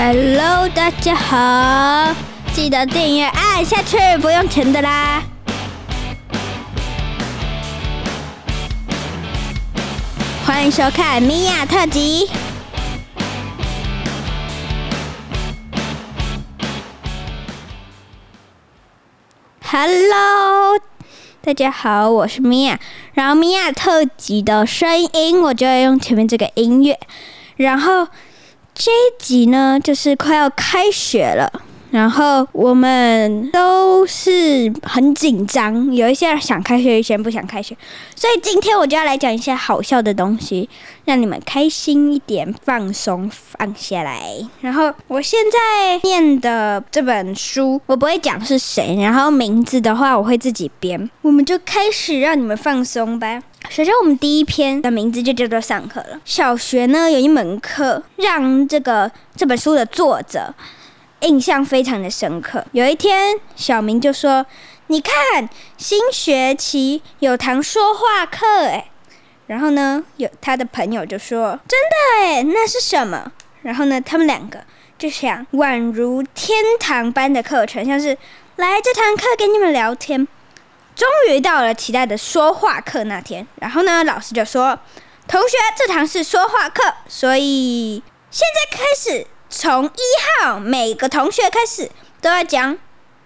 Hello，大家好，记得订阅按下去，不用钱的啦。欢迎收看米娅特辑。Hello，大家好，我是米娅。然后米娅特辑的声音，我就要用前面这个音乐。然后这一集呢，就是快要开学了。然后我们都是很紧张，有一些想开学，有一些不想开学，所以今天我就要来讲一些好笑的东西，让你们开心一点，放松放下来。然后我现在念的这本书，我不会讲是谁，然后名字的话我会自己编。我们就开始让你们放松吧。首先，我们第一篇的名字就叫做上课了。小学呢有一门课，让这个这本书的作者。印象非常的深刻。有一天，小明就说：“你看，新学期有堂说话课诶。然后呢，有他的朋友就说：“真的诶，那是什么？”然后呢，他们两个就想宛如天堂般的课程，像是来这堂课跟你们聊天。终于到了期待的说话课那天，然后呢，老师就说：“同学，这堂是说话课，所以现在开始。”从一号每个同学开始都要讲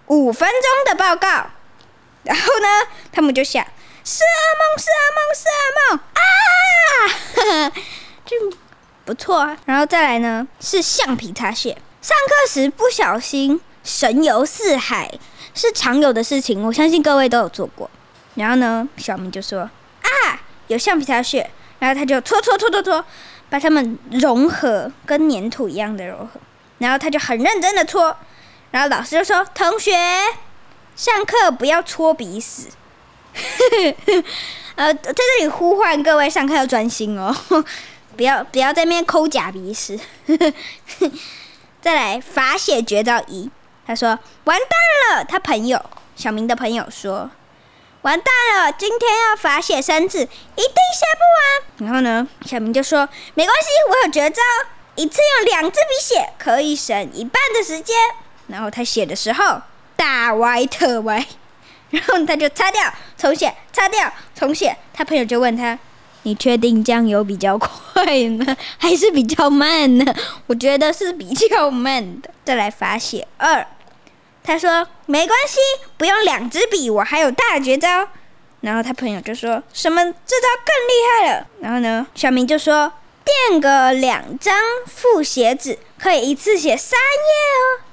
五分钟的报告，然后呢，他们就想是噩梦，是噩梦，是噩梦啊，就不错啊。然后再来呢，是橡皮擦屑。上课时不小心神游四海是常有的事情，我相信各位都有做过。然后呢，小明就说啊，有橡皮擦屑，然后他就搓搓搓搓搓。把它们融合，跟粘土一样的融合，然后他就很认真的搓，然后老师就说：“同学，上课不要搓鼻屎。”呃，在这里呼唤各位上课要专心哦，不要不要在那边抠假鼻屎。再来罚写绝招一，他说：“完蛋了！”他朋友小明的朋友说。完蛋了！今天要罚写生字，一定写不完。然后呢，小明就说：“没关系，我有绝招，一次用两支笔写，可以省一半的时间。”然后他写的时候大歪特歪，然后他就擦掉重写，擦掉重写。他朋友就问他：“你确定这样有比较快呢，还是比较慢呢？”我觉得是比较慢的。再来罚写二。他说：“没关系，不用两支笔，我还有大绝招。”然后他朋友就说：“什么？这招更厉害了。”然后呢，小明就说：“垫个两张复写纸，可以一次写三页哦。”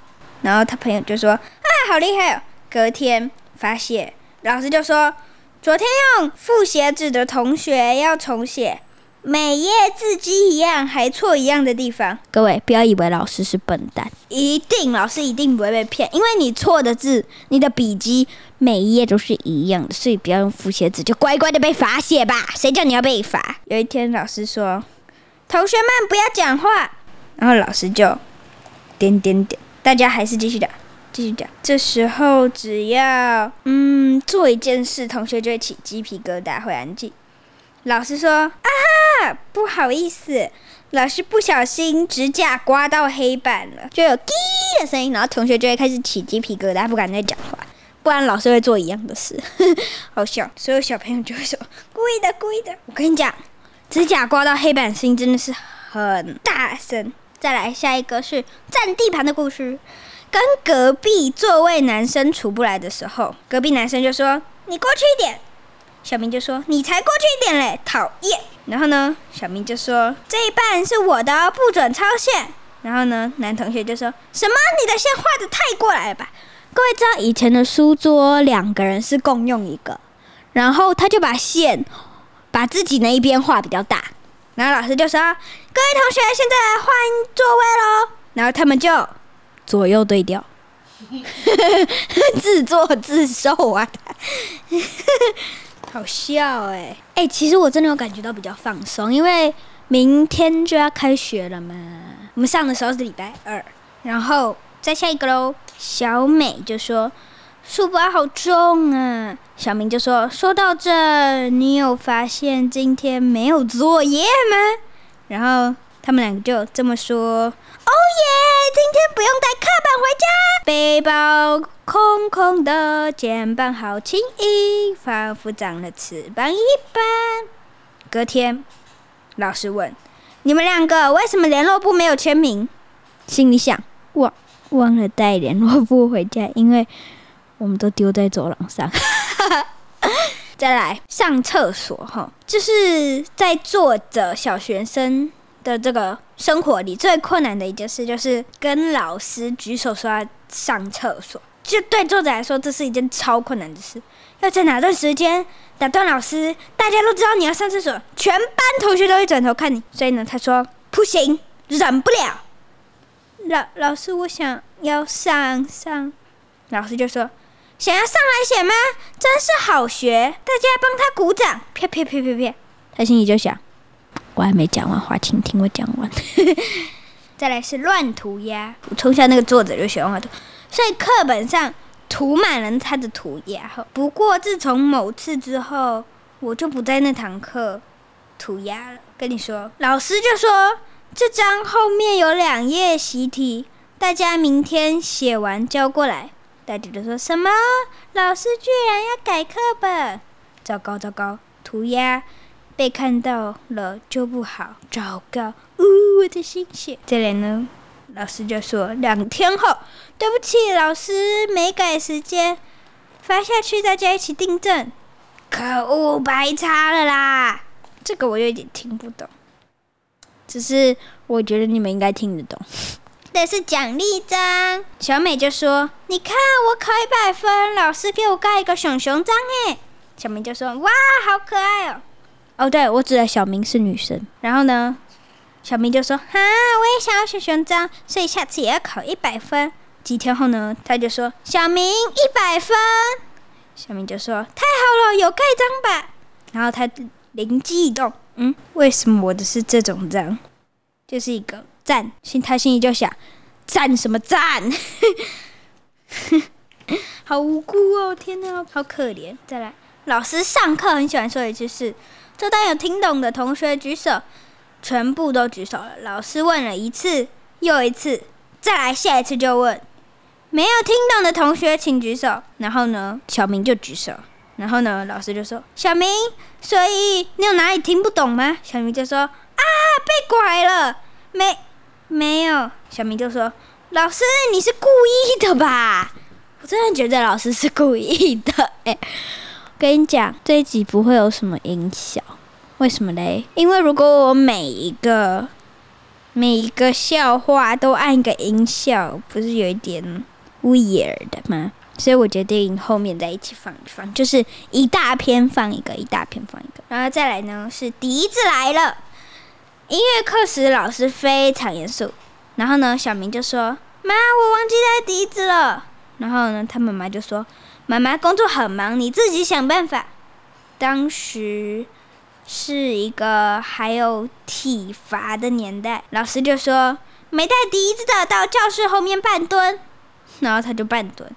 然后他朋友就说：“啊，好厉害哦！”隔天发写，老师就说：“昨天用复写纸的同学要重写。”每页字迹一样，还错一样的地方。各位不要以为老师是笨蛋，一定老师一定不会被骗，因为你错的字，你的笔记每一页都是一样的，所以不要用复写纸，就乖乖的被罚写吧。谁叫你要被罚？有一天老师说：“同学们不要讲话。”然后老师就点点点，大家还是继续讲，继续讲。这时候只要嗯做一件事，同学就会起鸡皮疙瘩，会安静。老师说：“啊，不好意思，老师不小心指甲刮到黑板了，就有滴的声音，然后同学就会开始起鸡皮疙瘩，不敢再讲话，不然老师会做一样的事，好笑。所有小朋友就会说故意的，故意的。我跟你讲，指甲刮到黑板声音真的是很大声。再来下一个是占地盘的故事，跟隔壁座位男生处不来的时候，隔壁男生就说：你过去一点。”小明就说：“你才过去一点嘞，讨厌！”然后呢，小明就说：“这一半是我的，不准超线。”然后呢，男同学就说：“什么？你的线画的太过来了吧？”各位知道以前的书桌两个人是共用一个，然后他就把线把自己那一边画比较大，然后老师就说：“ 各位同学，现在来换座位喽。”然后他们就左右对调，自作自受啊！好笑哎哎，其实我真的有感觉到比较放松，因为明天就要开学了嘛。我们上的时候是礼拜二，然后再下一个喽。小美就说：“书包好重啊。”小明就说：“说到这，你有发现今天没有作业吗？”然后他们两个就这么说：“哦耶，今天不用带课本回家，背包空空的，肩膀好轻盈，仿佛长了翅膀一般。”隔天，老师问：“你们两个为什么联络簿没有签名？”心里想：忘忘了带联络簿回家，因为我们都丢在走廊上。再来上厕所哈，就是在坐着小学生的这个生活里最困难的一件事，就是跟老师举手说要上厕所。就对作者来说，这是一件超困难的事。要在哪段时间打断老师，大家都知道你要上厕所，全班同学都会转头看你。所以呢，他说不行，忍不了。老老师，我想要上上。老师就说。想要上来写吗？真是好学，大家帮他鼓掌！啪啪啪啪啪，他心里就想：我还没讲完话，请听我讲完。再来是乱涂鸦，从小那个作者就喜欢画图，所以课本上涂满了他的涂鸦。不过自从某次之后，我就不在那堂课涂鸦了。跟你说，老师就说这张后面有两页习题，大家明天写完交过来。大家都说什么？老师居然要改课本！糟糕糟糕，涂鸦被看到了就不好。糟糕，呜，我的心血！再来呢，老师就说两天后，对不起，老师没改时间，发下去大家一起订正。可恶，白差了啦！这个我有点听不懂，只是我觉得你们应该听得懂。这是奖励章，小美就说：“你看我考一百分，老师给我盖一个熊熊章哎。”小明就说：“哇，好可爱哦！”哦，对，我指的小明是女生。然后呢，小明就说：“哈，我也想要熊熊章，所以下次也要考一百分。”几天后呢，他就说：“小明一百分。”小明就说：“太好了，有盖章吧？”然后他灵机一动：“嗯，为什么我的是这种章？就是一个。”赞，心他心里就想，赞什么赞？好无辜哦！天哪，好可怜。再来，老师上课很喜欢说一句是，这当有听懂的同学举手，全部都举手了。老师问了一次又一次，再来下一次就问，没有听懂的同学请举手。然后呢，小明就举手。然后呢，老师就说：“小明，所以你有哪里听不懂吗？”小明就说：“啊，被拐了，没。”没有，小明就说：“老师，你是故意的吧？”我真的觉得老师是故意的。哎，跟你讲，这一集不会有什么音效，为什么嘞？因为如果我每一个每一个笑话都按一个音效，不是有一点 weird 吗？所以我决定后面再一起放一放，就是一大篇放一个，一大篇放一个。然后再来呢，是笛子来了。音乐课时，老师非常严肃。然后呢，小明就说：“妈，我忘记带笛子了。”然后呢，他妈妈就说：“妈妈工作很忙，你自己想办法。”当时是一个还有体罚的年代，老师就说：“没带笛子的到教室后面半蹲。”然后他就半蹲。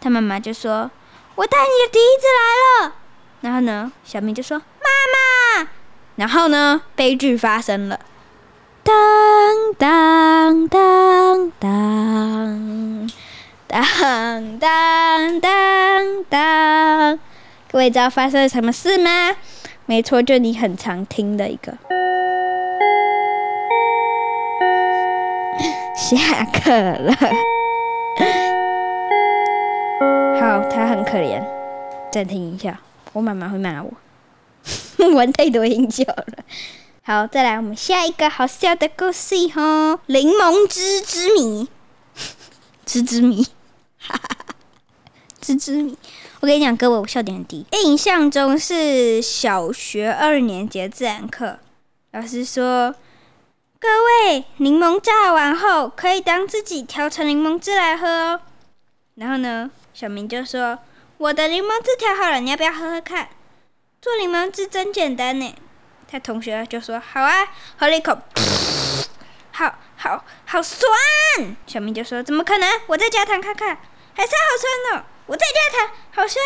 他妈妈就说：“我带你的笛子来了。”然后呢，小明就说：“妈妈。”然后呢？悲剧发生了，当当当当当当当当，各位知道发生了什么事吗？没错，就你很常听的一个。下课了。好，他很可怜。暂停一下，我妈妈会骂我。玩太多音效了。好，再来我们下一个好笑的故事哈，《柠檬汁之谜》。汁之谜，哈哈哈！汁之，我跟你讲，各位，我笑点很低。印象中是小学二年级的自然课，老师说：“各位，柠檬榨完后可以当自己调成柠檬汁来喝哦。”然后呢，小明就说：“我的柠檬汁调好了，你要不要喝喝看？”做柠檬汁真简单呢，他同学就说：“好啊，喝了一口，好好好酸。”小明就说：“怎么可能？我再加糖看看，还是好酸哦。我再加糖，好酸，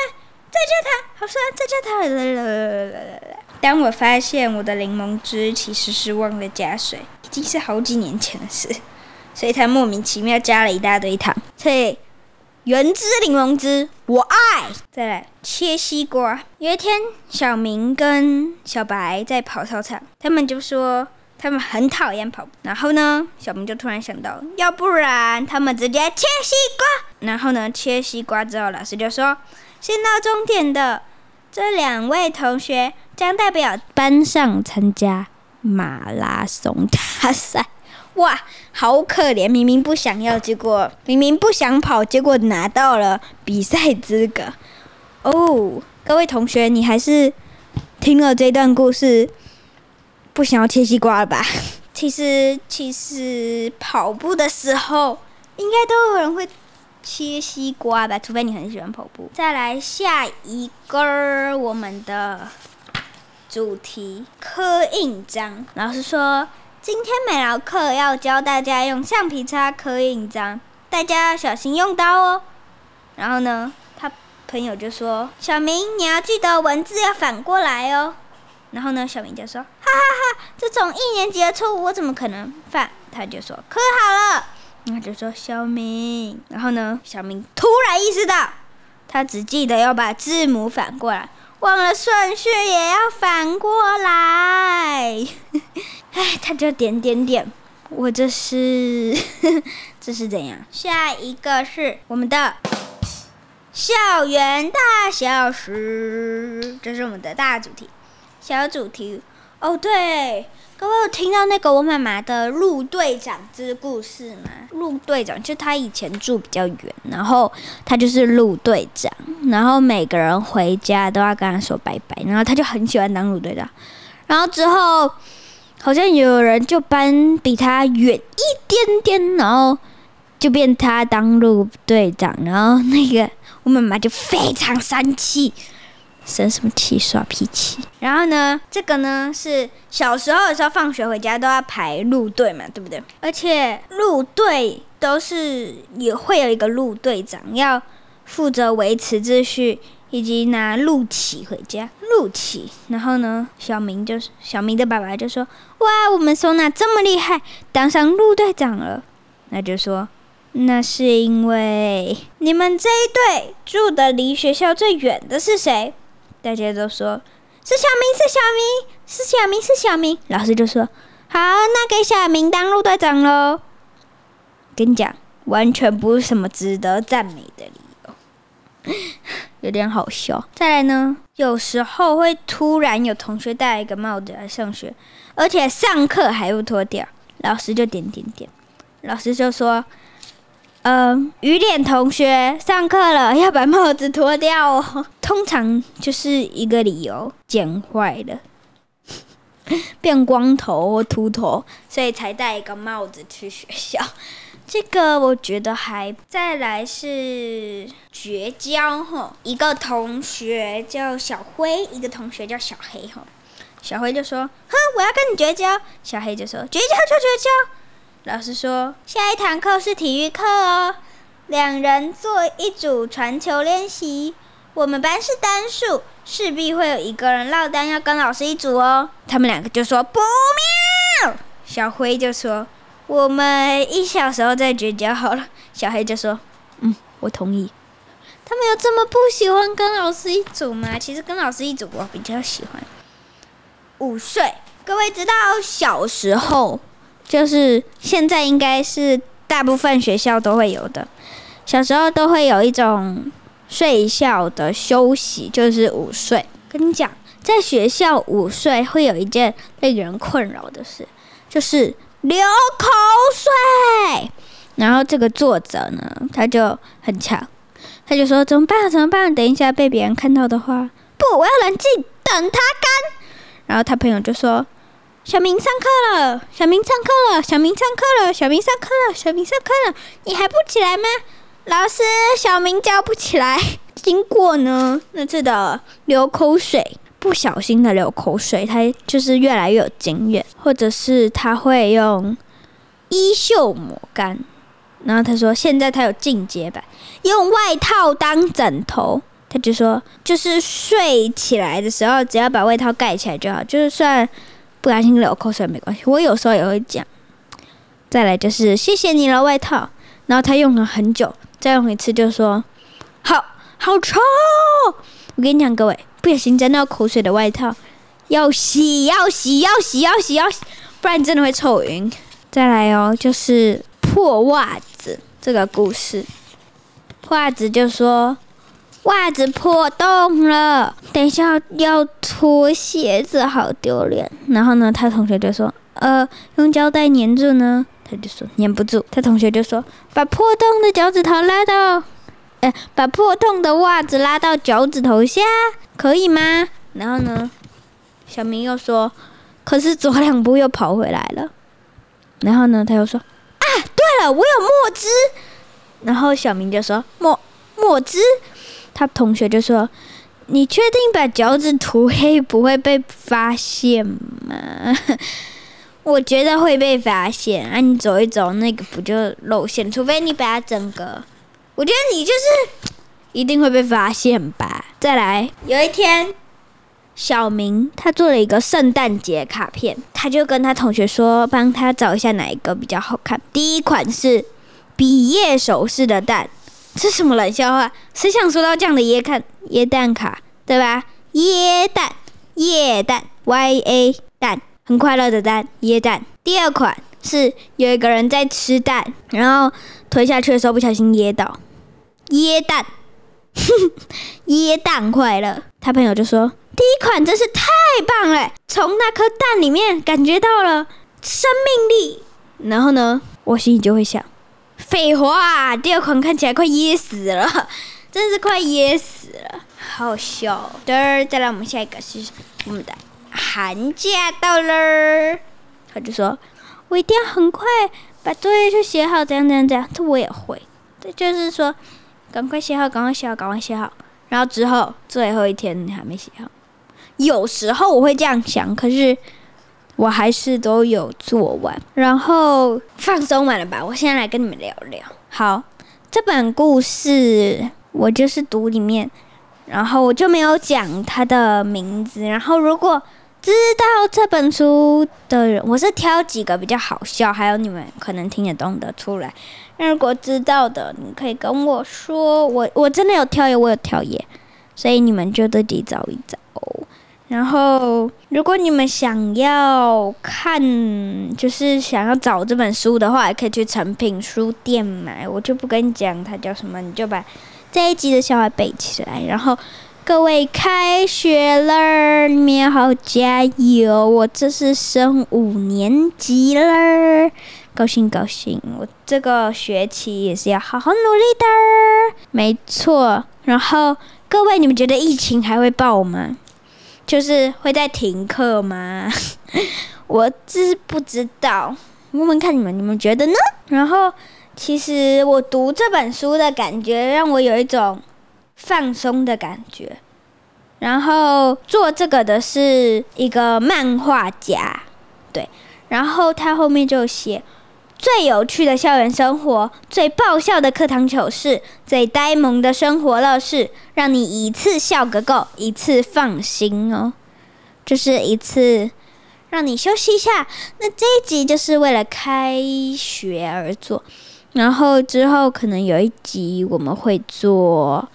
再加糖，好酸，再加糖。”当我发现我的柠檬汁其实是忘了加水，已经是好几年前的事，所以他莫名其妙加了一大堆糖。所以原汁柠檬汁我爱。再来切西瓜。有一天，小明跟小白在跑操场，他们就说他们很讨厌跑步。然后呢，小明就突然想到，要不然他们直接切西瓜。然后呢，切西瓜之后，老师就说，先到终点的这两位同学。将代表班上参加马拉松大赛，哇，好可怜！明明不想要，结果明明不想跑，结果拿到了比赛资格。哦，各位同学，你还是听了这段故事，不想要切西瓜了吧？其实，其实跑步的时候，应该都有人会切西瓜吧？除非你很喜欢跑步。再来下一个，我们的。主题刻印章，老师说今天美劳课要教大家用橡皮擦刻印章，大家要小心用刀哦。然后呢，他朋友就说：“小明，你要记得文字要反过来哦。”然后呢，小明就说：“哈哈哈，这种一年级的错误我怎么可能犯？”他就说：“可好了。”然后就说：“小明。”然后呢，小明突然意识到，他只记得要把字母反过来。忘了顺序也要反过来，哎，他就点点点，我这是 这是怎样？下一个是我们的校园大小事，这是我们的大主题，小主题哦，对。各位有听到那个我妈妈的陆队长之故事吗？陆队长就他以前住比较远，然后他就是陆队长，然后每个人回家都要跟他说拜拜，然后他就很喜欢当陆队长。然后之后好像有人就搬比他远一点点，然后就变他当陆队长，然后那个我妈妈就非常生气。生什么气？耍脾气。然后呢，这个呢是小时候的时候，放学回家都要排路队嘛，对不对？而且路队都是也会有一个路队长，要负责维持秩序以及拿路旗回家。路旗。然后呢，小明就是小明的爸爸就说：“哇，我们收纳这么厉害，当上路队长了。”那就说：“那是因为你们这一队住的离学校最远的是谁？”大家都说是小明，是小明，是小明，是小明。老师就说：“好，那给小明当路队长喽。”跟你讲，完全不是什么值得赞美的理由，有点好笑。再来呢，有时候会突然有同学戴一个帽子来上学，而且上课还不脱掉，老师就点点点，老师就说。嗯，雨点同学上课了，要把帽子脱掉哦。通常就是一个理由，剪坏了，变光头或秃头，所以才戴一个帽子去学校。这个我觉得还再来是绝交哈。一个同学叫小灰，一个同学叫小黑哈。小灰就说：“哼，我要跟你绝交。”小黑就说：“绝交就绝交。”老师说，下一堂课是体育课哦，两人做一组传球练习。我们班是单数，势必会有一个人落单，要跟老师一组哦。他们两个就说不妙。小灰就说，我们一小时后再绝交好了。小黑就说，嗯，我同意。他们有这么不喜欢跟老师一组吗？其实跟老师一组我比较喜欢。午睡，各位知道小时候。就是现在应该是大部分学校都会有的，小时候都会有一种睡觉的休息，就是午睡。跟你讲，在学校午睡会有一件令人困扰的事，就是流口水。然后这个作者呢，他就很强，他就说怎么办？怎么办？等一下被别人看到的话，不，我要冷静，等它干。然后他朋友就说。小明上课了，小明上课了，小明上课了，小明上课了，小明上课了，你还不起来吗？老师，小明叫不起来。经过呢那次的流口水，不小心的流口水，他就是越来越有经验，或者是他会用衣袖抹干。然后他说，现在他有进阶版，用外套当枕头。他就说，就是睡起来的时候，只要把外套盖起来就好，就是算不小心流口水没关系。我有时候也会讲。再来就是谢谢你了外套，然后他用了很久，再用一次就说，好好臭。我跟你讲，各位，不小心沾到口水的外套，要洗，要洗，要洗，要洗，要洗，不然真的会臭晕。再来哦，就是破袜子这个故事。袜子就说袜子破洞了，等一下要脱鞋子，好丢脸。然后呢，他同学就说，呃，用胶带粘住呢，他就说粘不住。他同学就说，把破洞的脚趾头拉到。把破洞的袜子拉到脚趾头下，可以吗？然后呢，小明又说：“可是走两步又跑回来了。”然后呢，他又说：“啊，对了，我有墨汁。”然后小明就说：“墨墨汁。”他同学就说：“你确定把脚趾涂黑不会被发现吗？” 我觉得会被发现啊！你走一走，那个不就露馅？除非你把它整个。我觉得你就是一定会被发现吧。再来，有一天，小明他做了一个圣诞节卡片，他就跟他同学说，帮他找一下哪一个比较好看。第一款是比耶手势的蛋，这什么冷笑话？谁想收到这样的椰看椰蛋卡，对吧？椰蛋，椰蛋，Y A 蛋，很快乐的蛋，椰蛋。第二款是有一个人在吃蛋，然后推下去的时候不小心噎到。椰蛋，椰蛋快乐。他朋友就说：“第一款真是太棒了，从那颗蛋里面感觉到了生命力。”然后呢，我心里就会想：“废话，第二款看起来快噎死了，真是快噎死了，好笑。”的，再来我们下一个是我们的寒假到了，他就说：“我一定要很快把作业就写好，怎样怎样怎样。”这我也会，这就是说。赶快写好，赶快写好，赶快写好。然后之后最后一天你还没写好，有时候我会这样想，可是我还是都有做完。然后放松完了吧？我现在来跟你们聊聊。好，这本故事我就是读里面，然后我就没有讲它的名字。然后如果知道这本书的人，我是挑几个比较好笑，还有你们可能听得懂的出来。那如果知道的，你可以跟我说。我我真的有挑耶，我有挑耶，所以你们就自己找一找。然后，如果你们想要看，就是想要找这本书的话，也可以去诚品书店买。我就不跟你讲它叫什么，你就把这一集的笑话背起来，然后。各位开学了，你们要好加油！我这是升五年级了，高兴高兴！我这个学期也是要好好努力的，没错。然后各位，你们觉得疫情还会爆吗？就是会在停课吗？我知不知道，问问看你们，你们觉得呢？然后，其实我读这本书的感觉让我有一种。放松的感觉，然后做这个的是一个漫画家，对，然后他后面就写最有趣的校园生活，最爆笑的课堂糗事，最呆萌的生活乐事，让你一次笑个够，一次放心哦，就是一次让你休息一下。那这一集就是为了开学而做，然后之后可能有一集我们会做。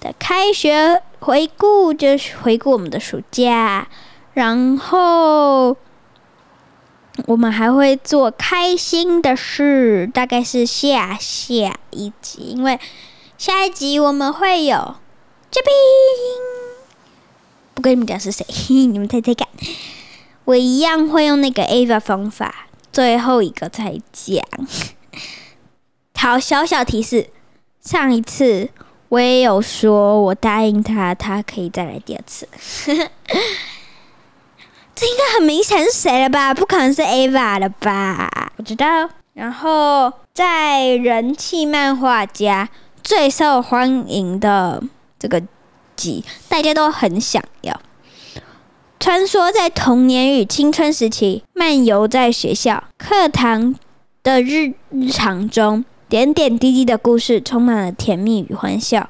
的开学回顾就是回顾我们的暑假，然后我们还会做开心的事，大概是下下一集，因为下一集我们会有嘉宾，不跟你们讲是谁，你们猜猜看。我一样会用那个 Ava 方法，最后一个才讲。好，小小提示，上一次。我也有说，我答应他，他可以再来第二次。这应该很明显是谁了吧？不可能是 Ava 了吧？不知道。然后在人气漫画家最受欢迎的这个集，大家都很想要。穿梭在童年与青春时期，漫游在学校课堂的日日常中。点点滴滴的故事充满了甜蜜与欢笑。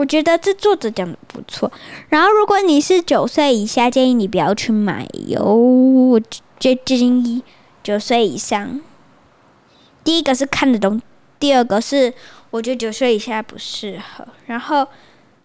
我觉得这作者讲的不错。然后，如果你是九岁以下，建议你不要去买哟。我建议九岁以上，第一个是看得懂，第二个是我觉得九岁以下不适合。然后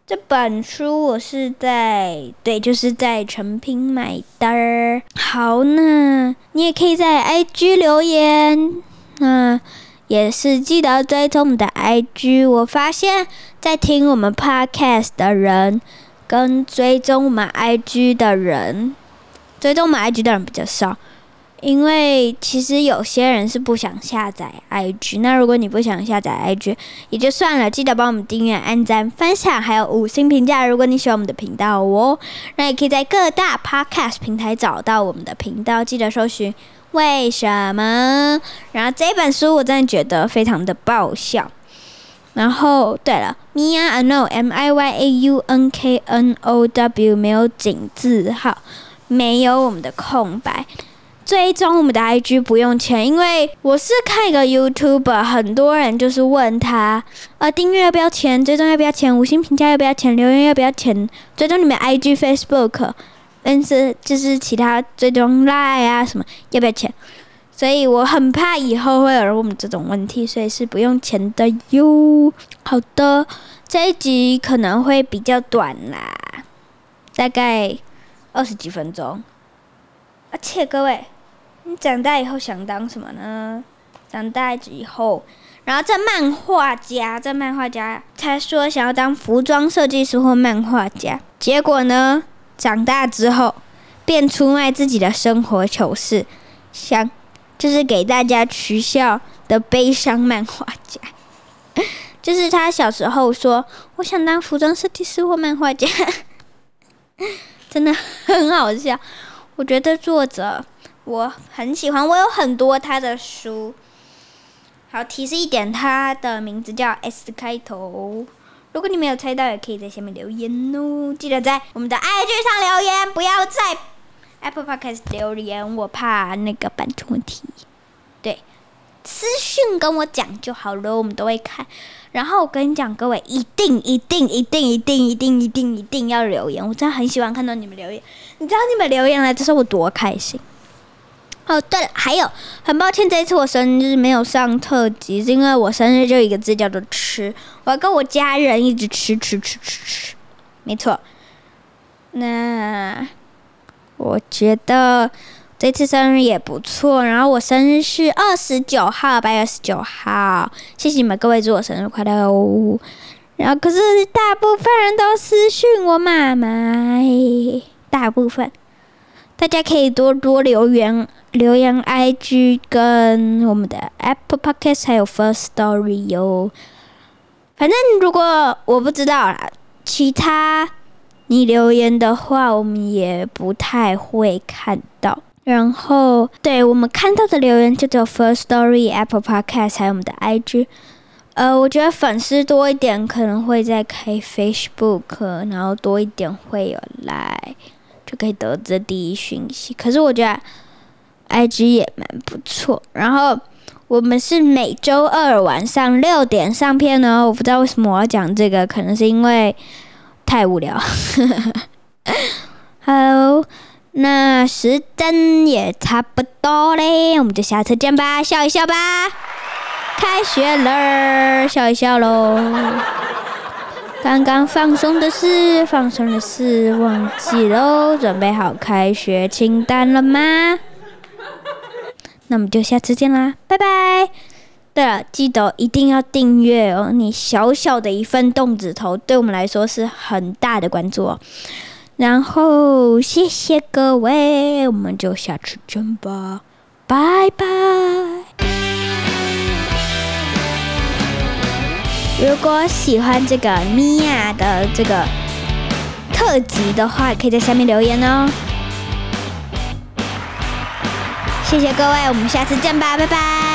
这本书我是在对，就是在成品买的。好，那你也可以在 IG 留言，那。也是记得追踪我们的 IG。我发现，在听我们 Podcast 的人，跟追踪我们 IG 的人，追踪我们 IG 的人比较少。因为其实有些人是不想下载 IG。那如果你不想下载 IG，也就算了。记得帮我们订阅、按赞、分享，还有五星评价。如果你喜欢我们的频道哦，那也可以在各大 Podcast 平台找到我们的频道。记得搜寻。为什么？然后这本书我真的觉得非常的爆笑。然后，对了，Mia I know M I Y A U N K N O W 没有井字号，没有我们的空白。追踪我们的 IG 不用钱，因为我是看一个 YouTuber，很多人就是问他，呃，订阅要不要钱？追踪要不要钱？五星评价要不要钱？留言要不要钱？追踪你们 IG、Facebook。但是就是其他追踪赖啊什么要不要钱？所以我很怕以后会有人问我们这种问题，所以是不用钱的哟。好的，这一集可能会比较短啦，大概二十几分钟。而且各位，你长大以后想当什么呢？长大以后，然后这漫画家，这漫画家他说想要当服装设计师或漫画家，结果呢？长大之后，便出卖自己的生活糗事，想就是给大家取笑的悲伤漫画家。就是他小时候说：“我想当服装设计师或漫画家。”真的很好笑。我觉得作者我很喜欢，我有很多他的书。好，提示一点，他的名字叫 S 开头。如果你没有猜到，也可以在下面留言哦。记得在我们的 IG 上留言，不要再 Apple Podcast 留言，我怕那个版权问题。对，私讯跟我讲就好了，我们都会看。然后我跟你讲，各位一定一定一定一定一定一定一定要留言，我真的很喜欢看到你们留言。你知道你们留言了，这是我多开心。哦，对了，还有，很抱歉，这一次我生日没有上特辑，是因为我生日就一个字叫做吃，我要跟我家人一直吃吃吃吃吃，没错。那我觉得这次生日也不错，然后我生日是二十九号，八月二十九号，谢谢你们各位祝我生日快乐哦。然后可是大部分人都私讯我妈妈，大部分。大家可以多多留言，留言 IG 跟我们的 Apple Podcast 还有 First Story 哟。反正如果我不知道啦，其他你留言的话，我们也不太会看到。然后，对我们看到的留言就只有 First Story、Apple Podcast 还有我们的 IG。呃，我觉得粉丝多一点，可能会在开 Facebook，然后多一点会有来。就可以得知第一讯息。可是我觉得，IG 也蛮不错。然后我们是每周二晚上六点上片哦。我不知道为什么我要讲这个，可能是因为太无聊。好，那时间也差不多嘞，我们就下次见吧，笑一笑吧。开学了，笑一笑喽。刚刚放松的事，放松的事忘记喽。准备好开学清单了吗？那我们就下次见啦，拜拜。对了，记得一定要订阅哦。你小小的一份动指头，对我们来说是很大的关注哦。然后谢谢各位，我们就下次见吧，拜拜。如果喜欢这个米娅的这个特辑的话，可以在下面留言哦。谢谢各位，我们下次见吧，拜拜。